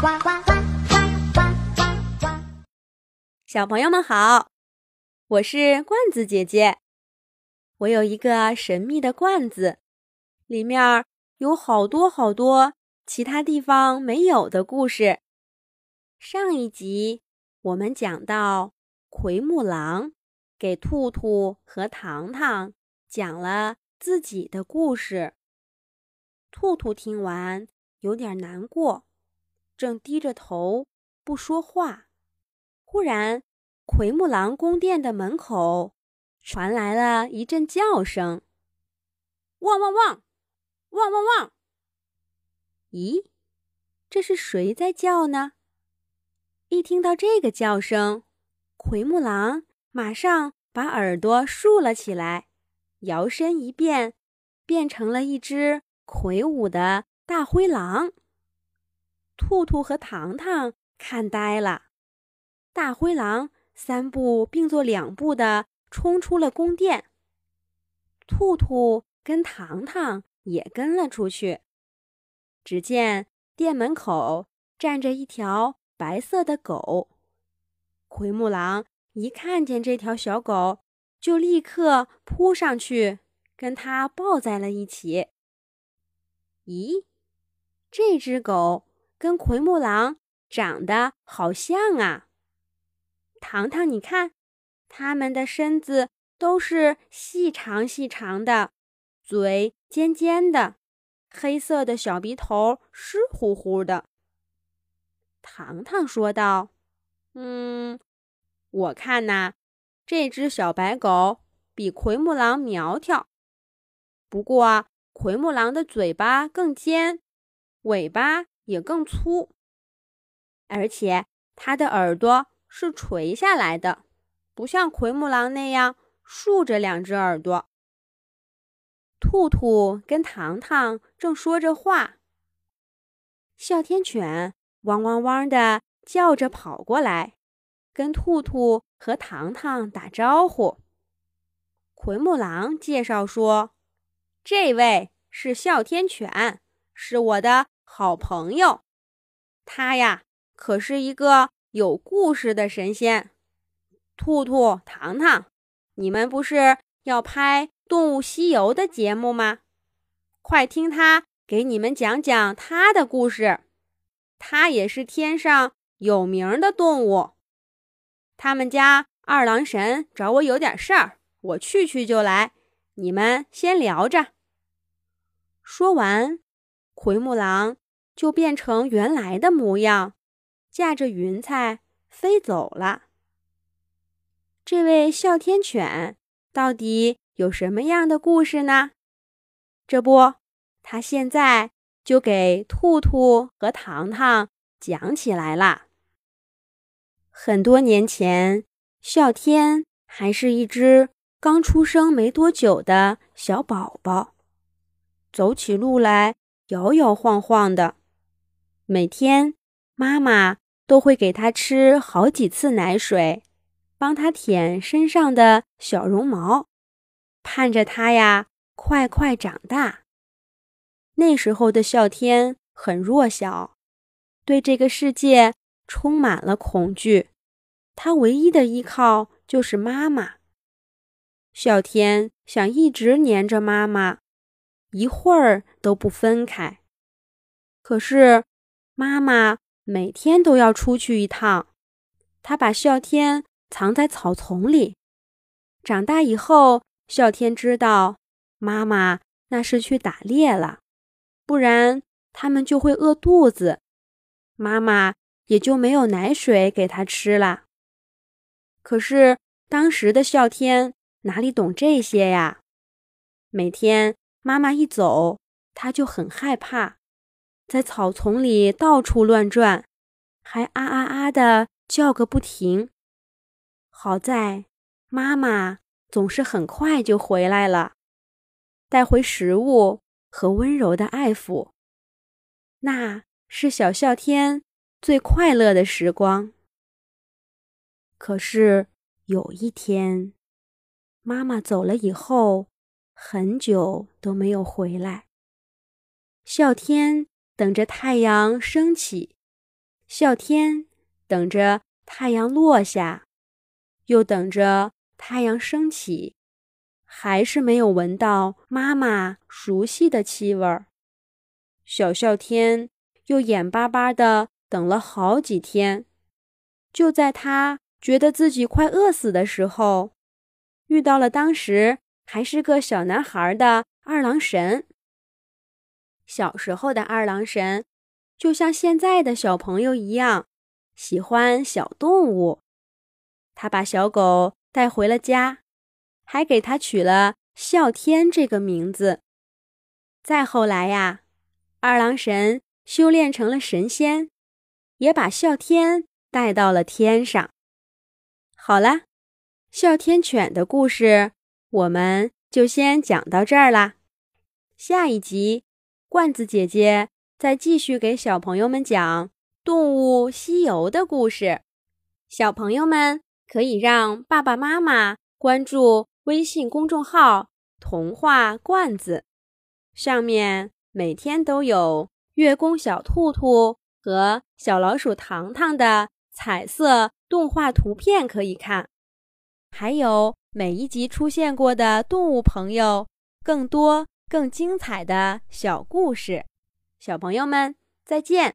呱呱呱呱呱呱呱！小朋友们好，我是罐子姐姐。我有一个神秘的罐子，里面有好多好多其他地方没有的故事。上一集我们讲到，奎木狼给兔兔和糖糖讲了自己的故事。兔兔听完有点难过，正低着头不说话。忽然，奎木狼宫殿的门口传来了一阵叫声：“汪汪汪，汪汪汪！”咦，这是谁在叫呢？一听到这个叫声，奎木狼马上把耳朵竖了起来，摇身一变，变成了一只魁梧的大灰狼。兔兔和糖糖看呆了，大灰狼三步并作两步的冲出了宫殿，兔兔跟糖糖也跟了出去。只见店门口站着一条。白色的狗，奎木狼一看见这条小狗，就立刻扑上去，跟它抱在了一起。咦，这只狗跟奎木狼长得好像啊！糖糖，你看，它们的身子都是细长细长的，嘴尖尖的，黑色的小鼻头湿乎乎的。糖糖说道：“嗯，我看呐，这只小白狗比奎木狼苗条，不过奎木狼的嘴巴更尖，尾巴也更粗，而且它的耳朵是垂下来的，不像奎木狼那样竖着两只耳朵。”兔兔跟糖糖正说着话，哮天犬。汪汪汪的叫着跑过来，跟兔兔和糖糖打招呼。奎木狼介绍说：“这位是哮天犬，是我的好朋友。他呀，可是一个有故事的神仙。兔兔、糖糖，你们不是要拍《动物西游》的节目吗？快听他给你们讲讲他的故事。”它也是天上有名的动物。他们家二郎神找我有点事儿，我去去就来。你们先聊着。说完，奎木狼就变成原来的模样，驾着云彩飞走了。这位哮天犬到底有什么样的故事呢？这不，他现在。就给兔兔和糖糖讲起来啦。很多年前，啸天还是一只刚出生没多久的小宝宝，走起路来摇摇晃晃的。每天，妈妈都会给他吃好几次奶水，帮他舔身上的小绒毛，盼着他呀快快长大。那时候的啸天很弱小，对这个世界充满了恐惧。他唯一的依靠就是妈妈。啸天想一直黏着妈妈，一会儿都不分开。可是妈妈每天都要出去一趟，他把啸天藏在草丛里。长大以后，啸天知道妈妈那是去打猎了。不然他们就会饿肚子，妈妈也就没有奶水给他吃了。可是当时的啸天哪里懂这些呀？每天妈妈一走，他就很害怕，在草丛里到处乱转，还啊啊啊的叫个不停。好在妈妈总是很快就回来了，带回食物。和温柔的爱抚，那是小啸天最快乐的时光。可是有一天，妈妈走了以后，很久都没有回来。啸天等着太阳升起，啸天等着太阳落下，又等着太阳升起，还是没有闻到妈妈熟悉的气味儿。小啸天又眼巴巴的等了好几天，就在他觉得自己快饿死的时候，遇到了当时还是个小男孩的二郎神。小时候的二郎神，就像现在的小朋友一样，喜欢小动物。他把小狗带回了家，还给它取了“哮天”这个名字。再后来呀，二郎神修炼成了神仙，也把哮天带到了天上。好了，哮天犬的故事我们就先讲到这儿啦。下一集。罐子姐姐再继续给小朋友们讲《动物西游》的故事，小朋友们可以让爸爸妈妈关注微信公众号“童话罐子”，上面每天都有月宫小兔兔和小老鼠糖糖的彩色动画图片可以看，还有每一集出现过的动物朋友更多。更精彩的小故事，小朋友们再见。